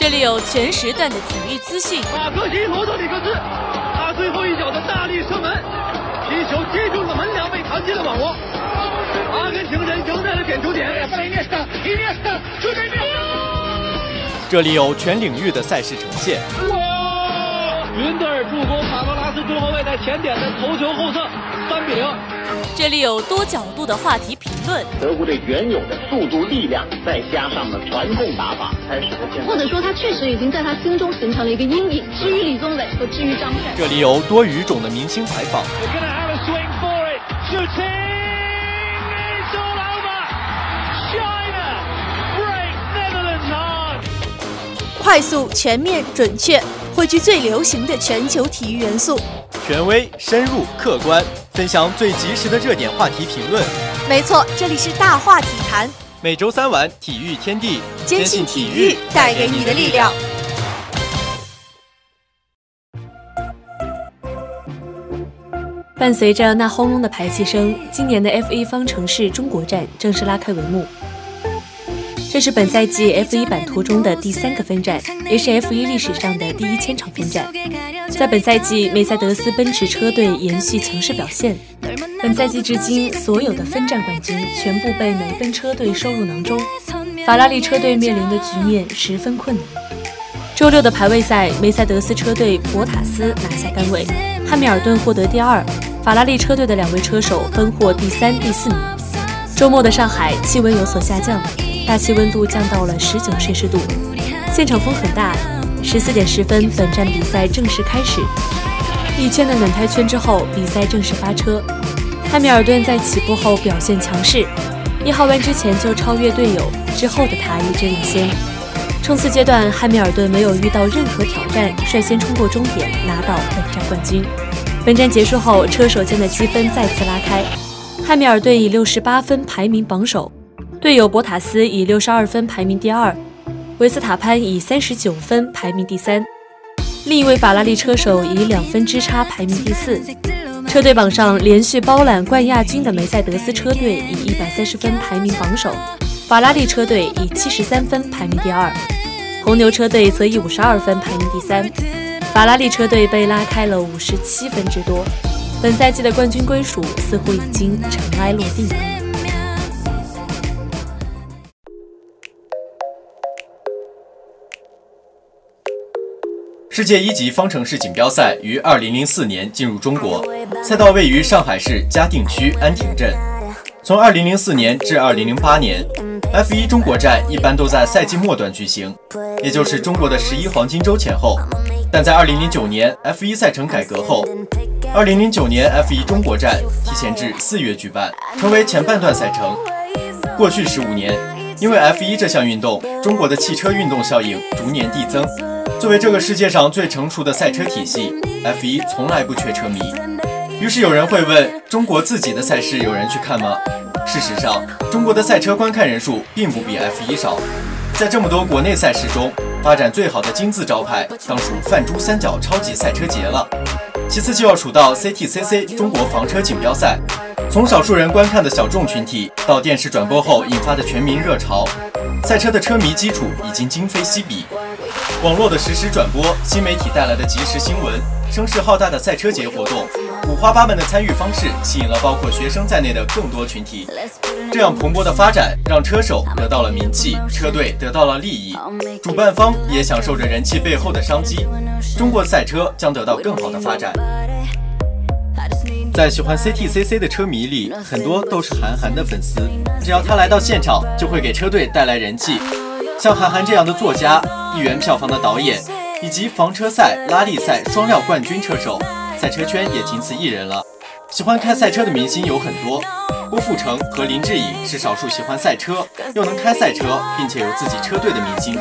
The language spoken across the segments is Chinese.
这里有全时段的体育资讯。马克西罗德里克斯，他最后一脚的大力射门，皮球击中了门梁，被弹进了网窝。阿根廷人赢在了点球点。这里有全领域的赛事呈现。哇！云德尔助攻卡罗拉斯中后卫在前点的头球后侧，三比零。这里有多角度的话题评论。德国队原有的速度、力量，再加上了传控打法，才使得现在。或者说，他确实已经在他心中形成了一个阴影。至于李宗伟和至于张帅，这里有多语种的明星采访。快速、全面、准确，汇聚最流行的全球体育元素。权威、深入、客观，分享最及时的热点话题评论。没错，这里是大话体坛。每周三晚，体育天地，坚信体育带给你的力量。伴随着那轰隆的排气声，今年的 F1 方程式中国站正式拉开帷幕。这是本赛季 F1 版图中的第三个分站，也是 F1 历史上的第一千场分站。在本赛季，梅赛德斯奔驰车队延续强势表现。本赛季至今，所有的分站冠军全部被梅奔车队收入囊中，法拉利车队面临的局面十分困难。周六的排位赛，梅赛德斯车队博塔斯拿下杆位，汉密尔顿获得第二，法拉利车队的两位车手分获第三、第四名。周末的上海，气温有所下降。大气温度降到了十九摄氏度，现场风很大。十四点十分，本站比赛正式开始。一圈的暖胎圈之后，比赛正式发车。汉密尔顿在起步后表现强势，一号弯之前就超越队友，之后的他一直领先。冲刺阶段，汉密尔顿没有遇到任何挑战，率先冲过终点，拿到本站冠军。本站结束后，车手间的积分再次拉开，汉密尔顿以六十八分排名榜首。队友博塔斯以六十二分排名第二，维斯塔潘以三十九分排名第三，另一位法拉利车手以两分之差排名第四。车队榜上连续包揽冠亚军的梅赛德斯车队以一百三十分排名榜首，法拉利车队以七十三分排名第二，红牛车队则以五十二分排名第三，法拉利车队被拉开了五十七分之多。本赛季的冠军归属似乎已经尘埃落定。世界一级方程式锦标赛于二零零四年进入中国，赛道位于上海市嘉定区安亭镇。从二零零四年至二零零八年，F1 中国站一般都在赛季末段举行，也就是中国的十一黄金周前后。但在二零零九年 F1 赛程改革后，二零零九年 F1 中国站提前至四月举办，成为前半段赛程。过去十五年，因为 F1 这项运动，中国的汽车运动效应逐年递增。作为这个世界上最成熟的赛车体系，F1 从来不缺车迷。于是有人会问：中国自己的赛事有人去看吗？事实上，中国的赛车观看人数并不比 F1 少。在这么多国内赛事中，发展最好的金字招牌当属泛珠三角超级赛车节了。其次就要数到 CTCC 中国房车锦标赛。从少数人观看的小众群体，到电视转播后引发的全民热潮，赛车的车迷基础已经今非昔比。网络的实时转播，新媒体带来的即时新闻，声势浩大的赛车节活动，五花八门的参与方式，吸引了包括学生在内的更多群体。这样蓬勃的发展，让车手得到了名气，车队得到了利益，主办方也享受着人气背后的商机。中国赛车将得到更好的发展。在喜欢 CTCC 的车迷里，很多都是韩寒的粉丝，只要他来到现场，就会给车队带来人气。像韩寒这样的作家、亿元票房的导演，以及房车赛、拉力赛双料冠军车手，赛车圈也仅此一人了。喜欢开赛车的明星有很多，郭富城和林志颖是少数喜欢赛车又能开赛车，并且有自己车队的明星。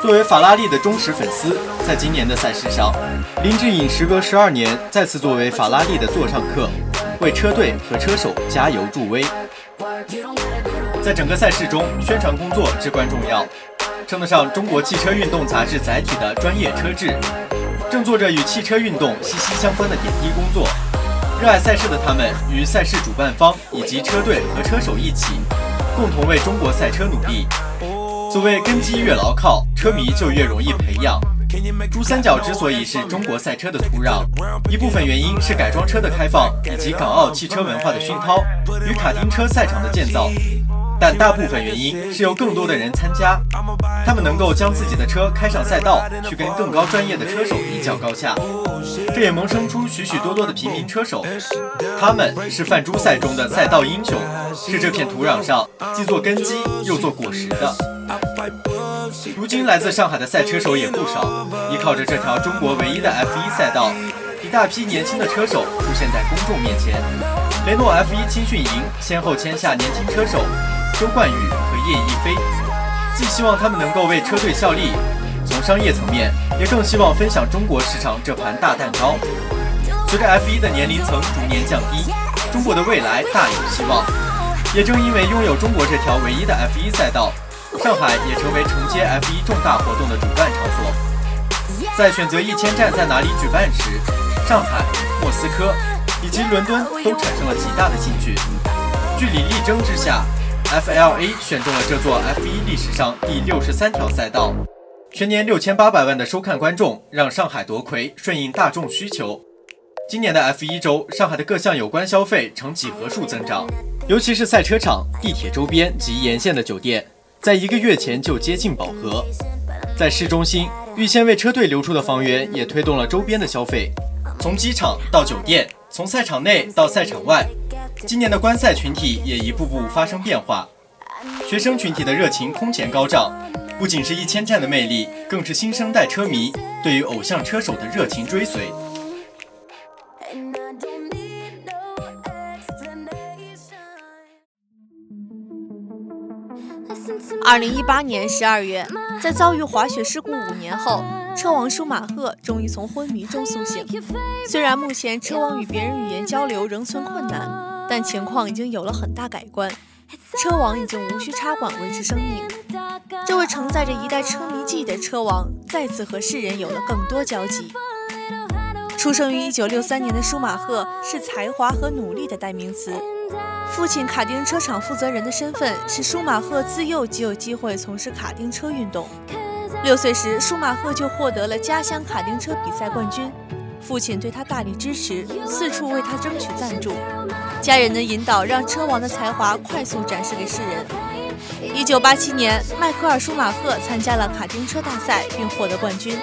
作为法拉利的忠实粉丝，在今年的赛事上，林志颖时隔十二年再次作为法拉利的座上客，为车队和车手加油助威。在整个赛事中，宣传工作至关重要，称得上中国汽车运动杂志载体的专业车志，正做着与汽车运动息息相关的点滴工作。热爱赛事的他们，与赛事主办方以及车队和车手一起，共同为中国赛车努力。所谓根基越牢靠，车迷就越容易培养。珠三角之所以是中国赛车的土壤，一部分原因是改装车的开放以及港澳汽车文化的熏陶与卡丁车赛场的建造，但大部分原因是由更多的人参加，他们能够将自己的车开上赛道，去跟更高专业的车手一较高下，这也萌生出许许多多的平民车手，他们是泛珠赛中的赛道英雄，是这片土壤上既做根基又做果实的。如今来自上海的赛车手也不少，依靠着这条中国唯一的 F1 赛道，一大批年轻的车手出现在公众面前。雷诺 F1 青训营先后签下年轻车手周冠宇和叶一飞，既希望他们能够为车队效力，从商业层面也更希望分享中国市场这盘大蛋糕。随着 F1 的年龄层逐年降低，中国的未来大有希望。也正因为拥有中国这条唯一的 F1 赛道。上海也成为承接 F1 重大活动的主办场所。在选择一千站在哪里举办时，上海、莫斯科以及伦敦都产生了极大的兴趣。据理力争之下，FLA 选中了这座 F1 历史上第六十三条赛道。全年六千八百万的收看观众让上海夺魁，顺应大众需求。今年的 F1 周，上海的各项有关消费呈几何数增长，尤其是赛车场、地铁周边及沿线的酒店。在一个月前就接近饱和，在市中心预先为车队留出的房源也推动了周边的消费，从机场到酒店，从赛场内到赛场外，今年的观赛群体也一步步发生变化，学生群体的热情空前高涨，不仅是一千站的魅力，更是新生代车迷对于偶像车手的热情追随。二零一八年十二月，在遭遇滑雪事故五年后，车王舒马赫终于从昏迷中苏醒。虽然目前车王与别人语言交流仍存困难，但情况已经有了很大改观。车王已经无需插管维持生命。这位承载着一代车迷记忆的车王，再次和世人有了更多交集。出生于一九六三年的舒马赫，是才华和努力的代名词。父亲卡丁车厂负责人的身份使舒马赫自幼即有机会从事卡丁车运动。六岁时，舒马赫就获得了家乡卡丁车比赛冠军。父亲对他大力支持，四处为他争取赞助。家人的引导让车王的才华快速展示给世人。一九八七年，迈克尔·舒马赫参加了卡丁车大赛，并获得冠军。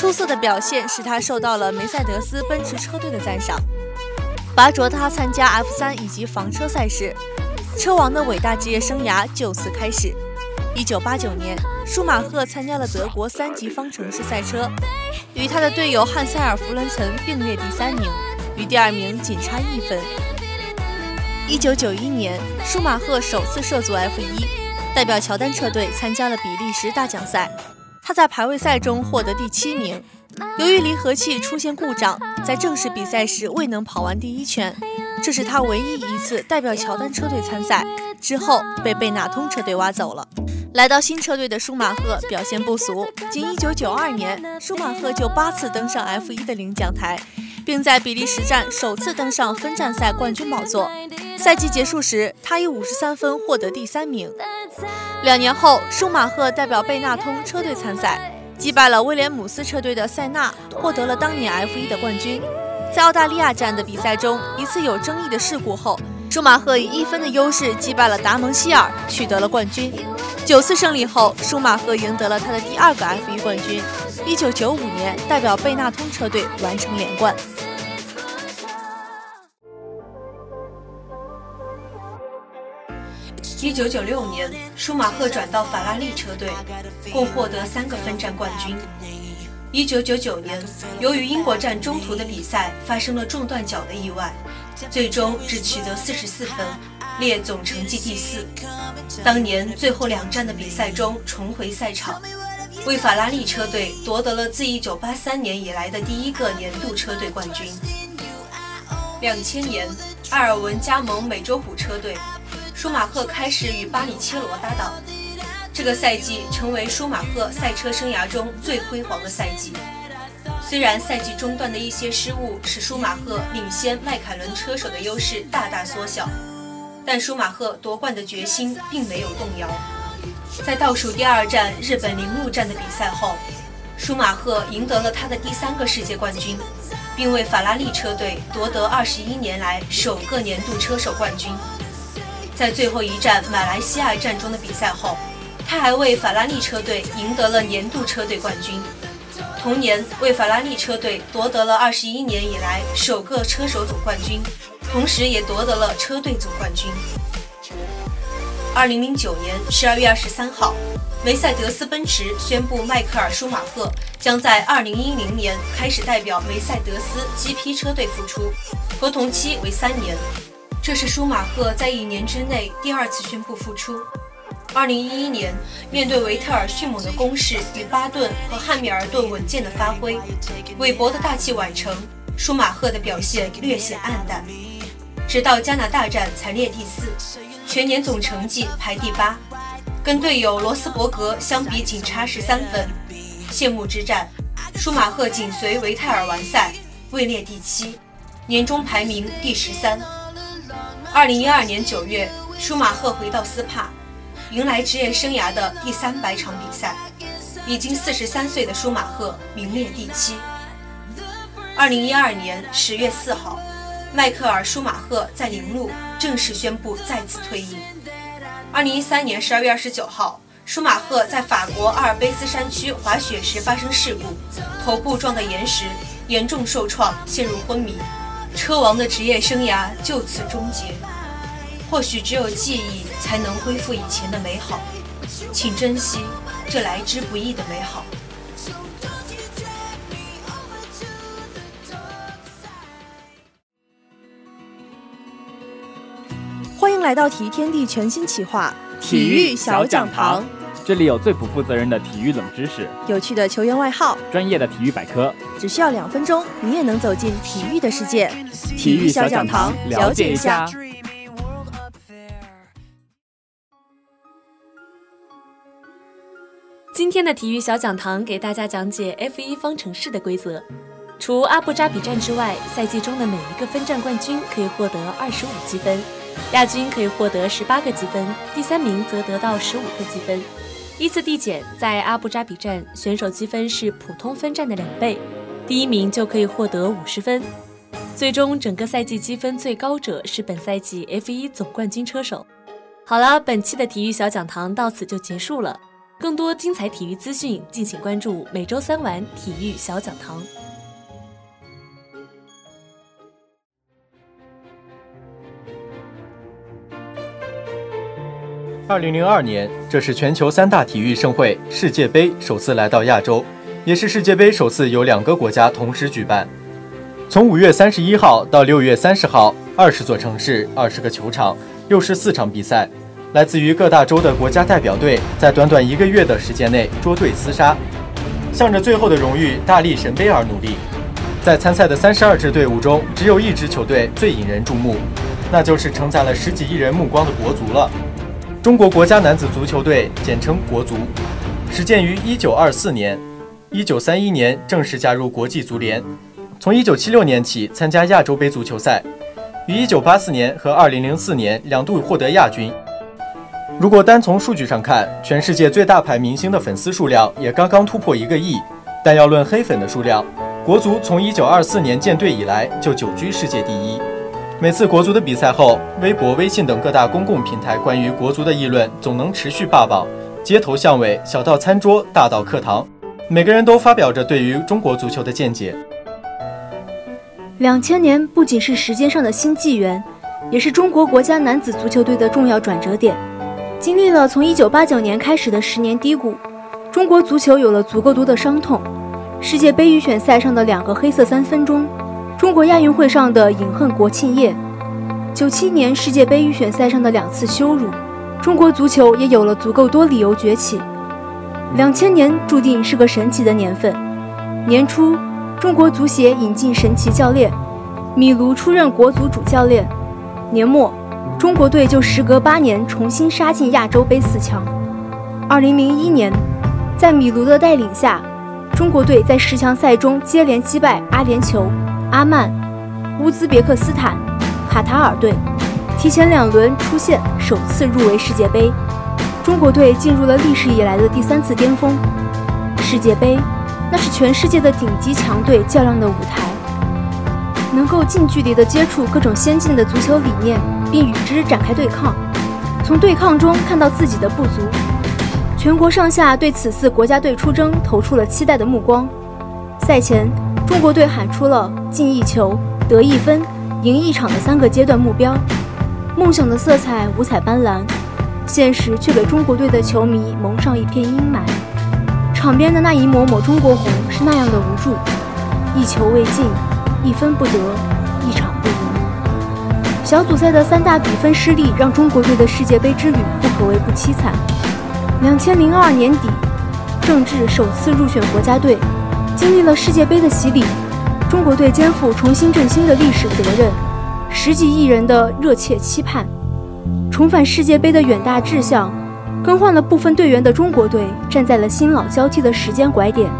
出色的表现使他受到了梅赛德斯奔驰车队的赞赏。拔擢他参加 F 三以及房车赛事，车王的伟大职业生涯就此开始。一九八九年，舒马赫参加了德国三级方程式赛车，与他的队友汉塞尔·弗伦岑并列第三名，与第二名仅差一分。一九九一年，舒马赫首次涉足 F 一，代表乔丹车队参加了比利时大奖赛，他在排位赛中获得第七名。由于离合器出现故障，在正式比赛时未能跑完第一圈，这是他唯一一次代表乔丹车队参赛。之后被贝纳通车队挖走了。来到新车队的舒马赫表现不俗，仅1992年，舒马赫就八次登上 F1 的领奖台，并在比利时站首次登上分站赛冠军宝座。赛季结束时，他以53分获得第三名。两年后，舒马赫代表贝纳通车队参赛。击败了威廉姆斯车队的塞纳，获得了当年 F1 的冠军。在澳大利亚站的比赛中，一次有争议的事故后，舒马赫以一分的优势击败了达蒙希尔，取得了冠军。九次胜利后，舒马赫赢得了他的第二个 F1 冠军。一九九五年，代表贝纳通车队完成连冠。一九九六年，舒马赫转到法拉利车队，共获得三个分站冠军。一九九九年，由于英国站中途的比赛发生了撞断脚的意外，最终只取得四十四分，列总成绩第四。当年最后两站的比赛中重回赛场，为法拉利车队夺得了自一九八三年以来的第一个年度车队冠军。两千年，埃尔文加盟美洲虎车队。舒马赫开始与巴里切罗搭档，这个赛季成为舒马赫赛车生涯中最辉煌的赛季。虽然赛季中段的一些失误使舒马赫领先迈凯伦车手的优势大大缩小，但舒马赫夺冠的决心并没有动摇。在倒数第二站日本铃鹿站的比赛后，舒马赫赢得了他的第三个世界冠军，并为法拉利车队夺得二十一年来首个年度车手冠军。在最后一站马来西亚站中的比赛后，他还为法拉利车队赢得了年度车队冠军，同年为法拉利车队夺得了二十一年以来首个车手总冠军，同时也夺得了车队总冠军。二零零九年十二月二十三号，梅赛德斯奔驰宣布迈克尔舒马赫将在二零一零年开始代表梅赛德斯 GP 车队复出，合同期为三年。这是舒马赫在一年之内第二次宣布复出。二零一一年，面对维特尔迅猛的攻势与巴顿和汉密尔顿稳健的发挥，韦伯的大器晚成，舒马赫的表现略显黯淡。直到加拿大站才列第四，全年总成绩排第八，跟队友罗斯伯格相比仅差十三分。谢幕之战，舒马赫紧随维泰尔完赛，位列第七，年终排名第十三。二零一二年九月，舒马赫回到斯帕，迎来职业生涯的第三百场比赛。已经四十三岁的舒马赫名列第七。二零一二年十月四号。迈克尔·舒马赫在铃鹿正式宣布再次退役。二零一三年十二月二十九号，舒马赫在法国阿尔卑斯山区滑雪时发生事故，头部撞到岩石，严重受创，陷入昏迷，车王的职业生涯就此终结。或许只有记忆才能恢复以前的美好，请珍惜这来之不易的美好。欢迎来到体育天地全新企划体育小讲堂，这里有最不负责任的体育冷知识，有趣的球员外号，专业的体育百科，只需要两分钟，你也能走进体育的世界。体育小讲堂，了解一下。今天的体育小讲堂给大家讲解 F1 方程式的规则。除阿布扎比站之外，赛季中的每一个分站冠军可以获得二十五积分。亚军可以获得十八个积分，第三名则得到十五个积分。依次递减，在阿布扎比站，选手积分是普通分站的两倍，第一名就可以获得五十分。最终，整个赛季积分最高者是本赛季 F1 总冠军车手。好了，本期的体育小讲堂到此就结束了。更多精彩体育资讯，敬请关注每周三晚体育小讲堂。二零零二年，这是全球三大体育盛会世界杯首次来到亚洲，也是世界杯首次由两个国家同时举办。从五月三十一号到六月三十号，二十座城市、二十个球场、六十四场比赛，来自于各大洲的国家代表队在短短一个月的时间内捉对厮杀，向着最后的荣誉大力神杯而努力。在参赛的三十二支队伍中，只有一支球队最引人注目，那就是承载了十几亿人目光的国足了。中国国家男子足球队，简称国足，始建于1924年，1931年正式加入国际足联。从1976年起参加亚洲杯足球赛，于1984年和2004年两度获得亚军。如果单从数据上看，全世界最大牌明星的粉丝数量也刚刚突破一个亿。但要论黑粉的数量，国足从1924年建队以来就久居世界第一。每次国足的比赛后，微博、微信等各大公共平台关于国足的议论总能持续霸榜。街头巷尾，小到餐桌，大到课堂，每个人都发表着对于中国足球的见解。两千年不仅是时间上的新纪元，也是中国国家男子足球队的重要转折点。经历了从一九八九年开始的十年低谷，中国足球有了足够多的伤痛。世界杯预选赛上的两个黑色三分钟。中国亚运会上的饮恨国庆夜，九七年世界杯预选赛上的两次羞辱，中国足球也有了足够多理由崛起。两千年注定是个神奇的年份。年初，中国足协引进神奇教练米卢出任国足主教练。年末，中国队就时隔八年重新杀进亚洲杯四强。二零零一年，在米卢的带领下，中国队在十强赛中接连击败阿联酋。阿曼、乌兹别克斯坦、卡塔尔队提前两轮出线，首次入围世界杯。中国队进入了历史以来的第三次巅峰。世界杯，那是全世界的顶级强队较量的舞台，能够近距离地接触各种先进的足球理念，并与之展开对抗，从对抗中看到自己的不足。全国上下对此次国家队出征投出了期待的目光。赛前，中国队喊出了进一球、得一分、赢一场的三个阶段目标，梦想的色彩五彩斑斓，现实却给中国队的球迷蒙上一片阴霾。场边的那一抹抹中国红是那样的无助，一球未进，一分不得，一场不赢。小组赛的三大比分失利，让中国队的世界杯之旅不可谓不凄惨。两千零二年底，郑智首次入选国家队，经历了世界杯的洗礼，中国队肩负重新振兴的历史责任，十几亿人的热切期盼，重返世界杯的远大志向，更换了部分队员的中国队站在了新老交替的时间拐点。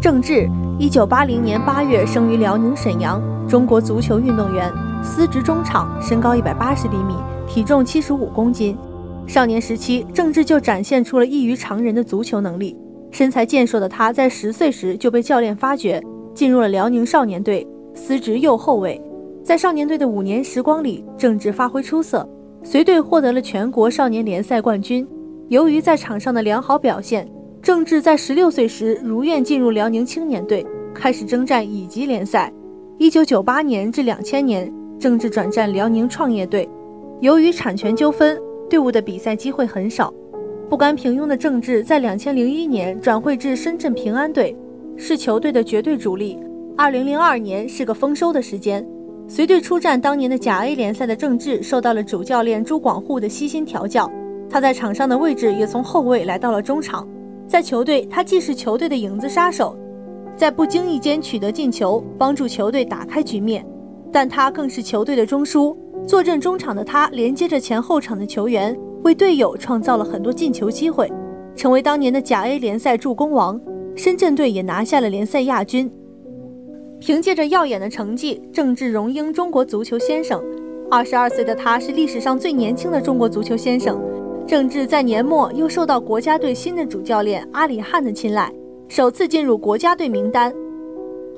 郑智，一九八零年八月生于辽宁沈阳，中国足球运动员，司职中场，身高一百八十厘米，体重七十五公斤。少年时期，郑智就展现出了异于常人的足球能力。身材健硕的他，在十岁时就被教练发掘，进入了辽宁少年队，司职右后卫。在少年队的五年时光里，郑智发挥出色，随队获得了全国少年联赛冠军。由于在场上的良好表现，郑智在十六岁时如愿进入辽宁青年队，开始征战乙级联赛。一九九八年至两千年，郑智转战辽宁创业队，由于产权纠纷。队伍的比赛机会很少，不甘平庸的郑智在两千零一年转会至深圳平安队，是球队的绝对主力。二零零二年是个丰收的时间，随队出战当年的甲 A 联赛的郑智受到了主教练朱广沪的悉心调教，他在场上的位置也从后卫来到了中场。在球队，他既是球队的影子杀手，在不经意间取得进球，帮助球队打开局面，但他更是球队的中枢。坐镇中场的他，连接着前后场的球员，为队友创造了很多进球机会，成为当年的甲 A 联赛助攻王。深圳队也拿下了联赛亚军。凭借着耀眼的成绩，郑智荣膺中国足球先生。二十二岁的他，是历史上最年轻的中国足球先生。郑智在年末又受到国家队新的主教练阿里汉的青睐，首次进入国家队名单。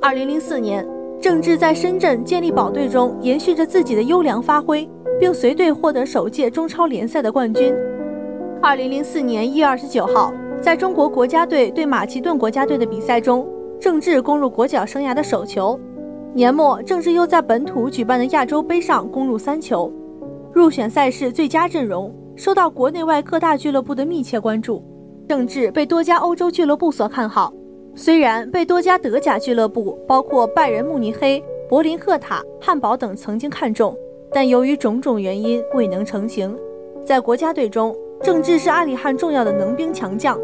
二零零四年。郑智在深圳健力宝队中延续着自己的优良发挥，并随队获得首届中超联赛的冠军。二零零四年一月二十九号，在中国国家队对马其顿国家队的比赛中，郑智攻入国脚生涯的首球。年末，郑智又在本土举办的亚洲杯上攻入三球，入选赛事最佳阵容，受到国内外各大俱乐部的密切关注。郑智被多家欧洲俱乐部所看好。虽然被多家德甲俱乐部，包括拜仁慕尼黑、柏林赫塔、汉堡等曾经看中，但由于种种原因未能成型。在国家队中，郑智是阿里汉重要的能兵强将，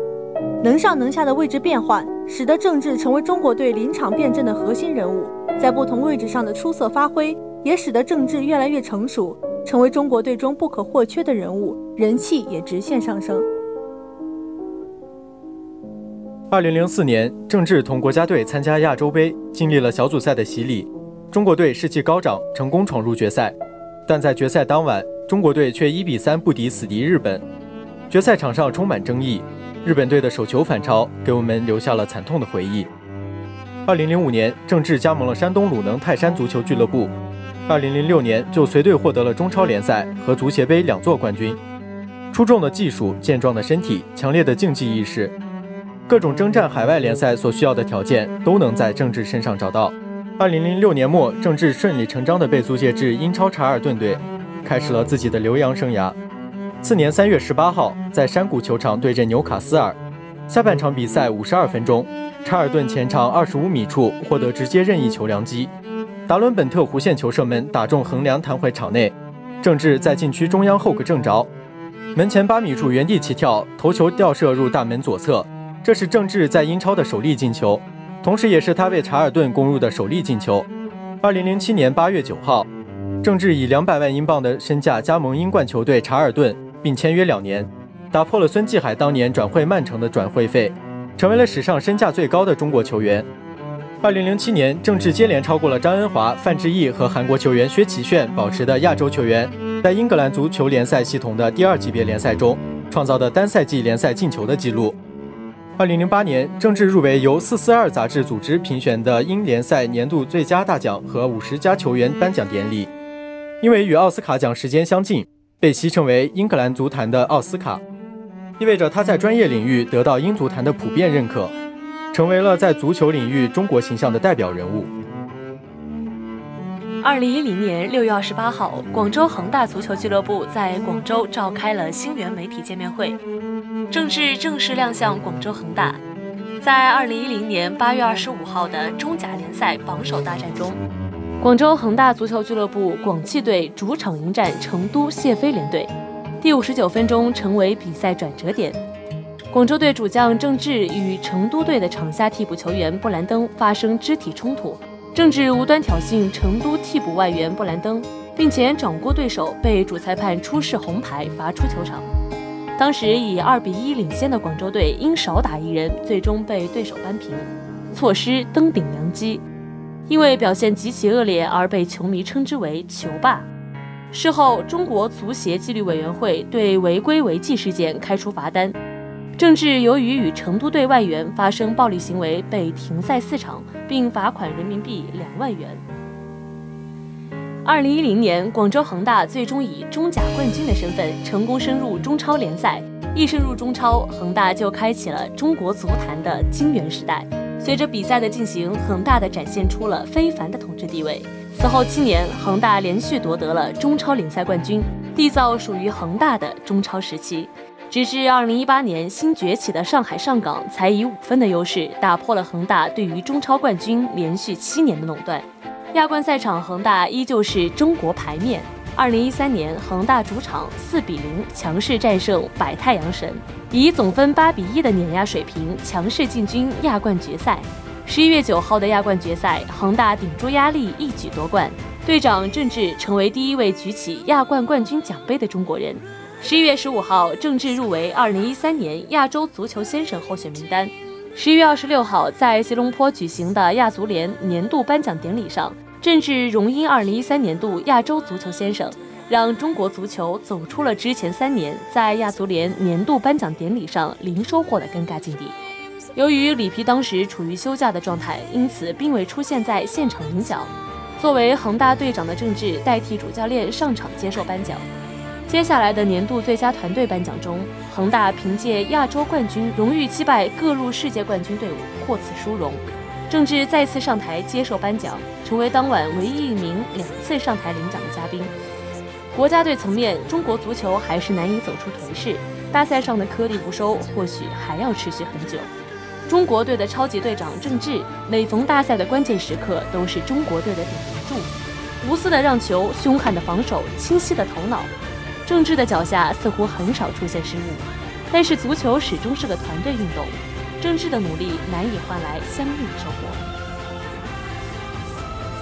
能上能下的位置变换，使得郑智成为中国队临场变阵的核心人物。在不同位置上的出色发挥，也使得郑智越来越成熟，成为中国队中不可或缺的人物，人气也直线上升。二零零四年，郑智同国家队参加亚洲杯，经历了小组赛的洗礼，中国队士气高涨，成功闯入决赛。但在决赛当晚，中国队却一比三不敌死敌日本。决赛场上充满争议，日本队的手球反超，给我们留下了惨痛的回忆。二零零五年，郑智加盟了山东鲁能泰山足球俱乐部。二零零六年，就随队获得了中超联赛和足协杯两座冠军。出众的技术、健壮的身体、强烈的竞技意识。各种征战海外联赛所需要的条件都能在郑智身上找到。二零零六年末，郑智顺理成章地被租借至英超查尔顿队，开始了自己的留洋生涯。次年三月十八号，在山谷球场对阵纽卡斯尔，下半场比赛五十二分钟，查尔顿前场二十五米处获得直接任意球良机，达伦本特弧线球射门打中横梁弹回场内，郑智在禁区中央后个正着，门前八米处原地起跳，头球吊射入大门左侧。这是郑智在英超的首粒进球，同时也是他为查尔顿攻入的首粒进球。二零零七年八月九号，郑智以两百万英镑的身价加盟英冠球队查尔顿，并签约两年，打破了孙继海当年转会曼城的转会费，成为了史上身价最高的中国球员。二零零七年，郑智接连超过了张恩华、范志毅和韩国球员薛其炫保持的亚洲球员在英格兰足球联赛系统的第二级别联赛中创造的单赛季联赛进球的纪录。二零零八年，郑智入围由四四二杂志组织评选的英联赛年度最佳大奖和五十佳球员颁奖典礼。因为与奥斯卡奖时间相近，被戏称为英格兰足坛的奥斯卡，意味着他在专业领域得到英足坛的普遍认可，成为了在足球领域中国形象的代表人物。二零一零年六月二十八号，广州恒大足球俱乐部在广州召开了星源媒体见面会，郑智正式亮相广州恒大。在二零一零年八月二十五号的中甲联赛榜首大战中，广州恒大足球俱乐部广汽队主场迎战成都谢菲联队，第五十九分钟成为比赛转折点，广州队主将郑智与成都队的场下替补球员布兰登发生肢体冲突。郑智无端挑衅成都替补外援布兰登，并且掌掴对手，被主裁判出示红牌罚出球场。当时以二比一领先的广州队因少打一人，最终被对手扳平，错失登顶良机。因为表现极其恶劣而被球迷称之为“球霸”。事后，中国足协纪律委员会对违规违纪事件开出罚单。郑智由于与成都队外援发生暴力行为，被停赛四场，并罚款人民币两万元。二零一零年，广州恒大最终以中甲冠军的身份成功升入中超联赛。一升入中超，恒大就开启了中国足坛的金元时代。随着比赛的进行，恒大的展现出了非凡的统治地位。此后七年，恒大连续夺得了中超联赛冠军，缔造属于恒大的中超时期。直至二零一八年，新崛起的上海上港才以五分的优势打破了恒大对于中超冠军连续七年的垄断。亚冠赛场，恒大依旧是中国牌面。二零一三年，恒大主场四比零强势战胜百太阳神，以总分八比一的碾压水平，强势进军亚冠决赛。十一月九号的亚冠决赛，恒大顶住压力一举夺冠，队长郑智成为第一位举起亚冠冠军奖杯的中国人。十一月十五号，郑智入围二零一三年亚洲足球先生候选名单。十一月二十六号，在吉隆坡举行的亚足联年度颁奖典礼上，郑智荣膺二零一三年度亚洲足球先生，让中国足球走出了之前三年在亚足联年度颁奖典礼上零收获的尴尬境地。由于里皮当时处于休假的状态，因此并未出现在现场领奖。作为恒大队长的郑智代替主教练上场接受颁奖。接下来的年度最佳团队颁奖中，恒大凭借亚洲冠军荣誉击败各路世界冠军队伍，获此殊荣。郑智再次上台接受颁奖，成为当晚唯一一名两次上台领奖的嘉宾。国家队层面，中国足球还是难以走出颓势，大赛上的颗粒不收，或许还要持续很久。中国队的超级队长郑智，每逢大赛的关键时刻都是中国队的顶梁柱，无私的让球，凶悍的防守，清晰的头脑。郑智的脚下似乎很少出现失误，但是足球始终是个团队运动，郑智的努力难以换来相应的收获。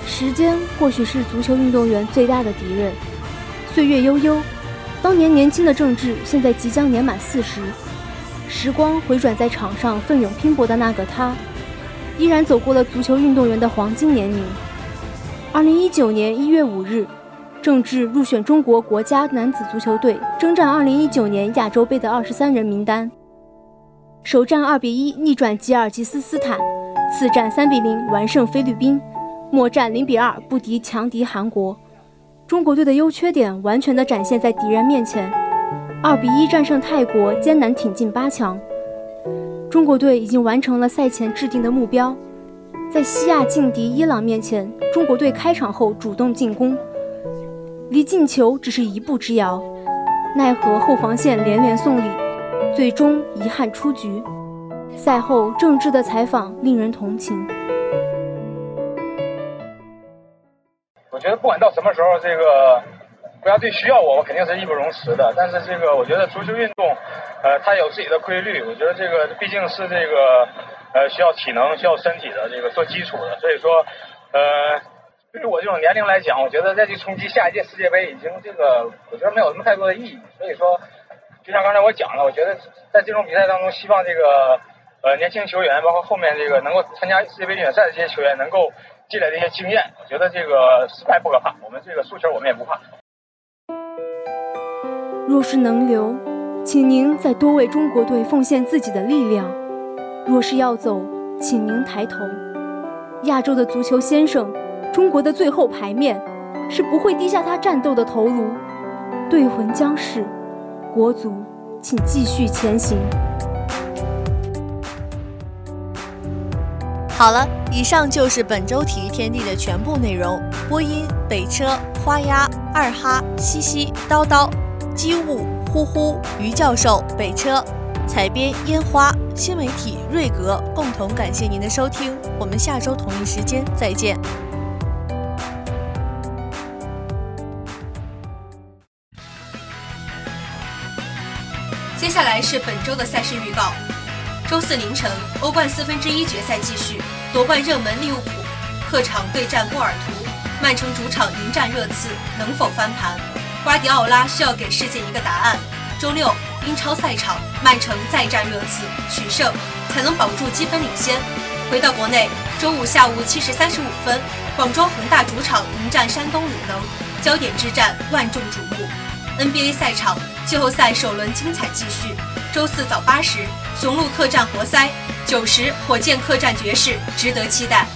时间或许是足球运动员最大的敌人。岁月悠悠，当年年轻的郑智现在即将年满四十，时光回转在场上奋勇拼搏的那个他，依然走过了足球运动员的黄金年龄。二零一九年一月五日。郑智入选中国国家男子足球队，征战2019年亚洲杯的二十三人名单。首战2比1逆转吉尔吉斯斯坦，次战3比0完胜菲律宾，末战0比2不敌强敌韩国。中国队的优缺点完全的展现在敌人面前，2比1战胜泰国，艰难挺进八强。中国队已经完成了赛前制定的目标，在西亚劲敌伊朗面前，中国队开场后主动进攻。离进球只是一步之遥，奈何后防线连连送礼，最终遗憾出局。赛后，郑智的采访令人同情。我觉得不管到什么时候，这个国家队需要我，我肯定是义不容辞的。但是这个，我觉得足球运动，呃，它有自己的规律。我觉得这个毕竟是这个，呃，需要体能、需要身体的这个做基础的。所以说，呃。对于我这种年龄来讲，我觉得再去冲击下一届世界杯，已经这个我觉得没有什么太多的意义。所以说，就像刚才我讲了，我觉得在这种比赛当中，希望这个呃年轻球员，包括后面这个能够参加世界杯预选赛的这些球员，能够积累这些经验。我觉得这个失败不可怕，我们这个输球我们也不怕。若是能留，请您再多为中国队奉献自己的力量；若是要走，请您抬头。亚洲的足球先生，中国的最后牌面，是不会低下他战斗的头颅。队魂将逝，国足，请继续前行。好了，以上就是本周体育天地的全部内容。播音：北车、花鸭、二哈、西西、叨叨、机务、呼呼、于教授、北车、采编：烟花、新媒体：瑞格，共同感谢您的收听。我们下周同一时间再见。接下来是本周的赛事预告。周四凌晨，欧冠四分之一决赛继续，夺冠热门利物浦客场对战波尔图，曼城主场迎战热刺，能否翻盘？瓜迪奥拉需要给世界一个答案。周六，英超赛场，曼城再战热刺，取胜才能保住积分领先。回到国内，周五下午七时三十五分，广州恒大主场迎战山东鲁能，焦点之战，万众瞩目。NBA 赛场，季后赛首轮精彩继续。周四早八时，雄鹿客战活塞；九时，火箭客战爵士，值得期待。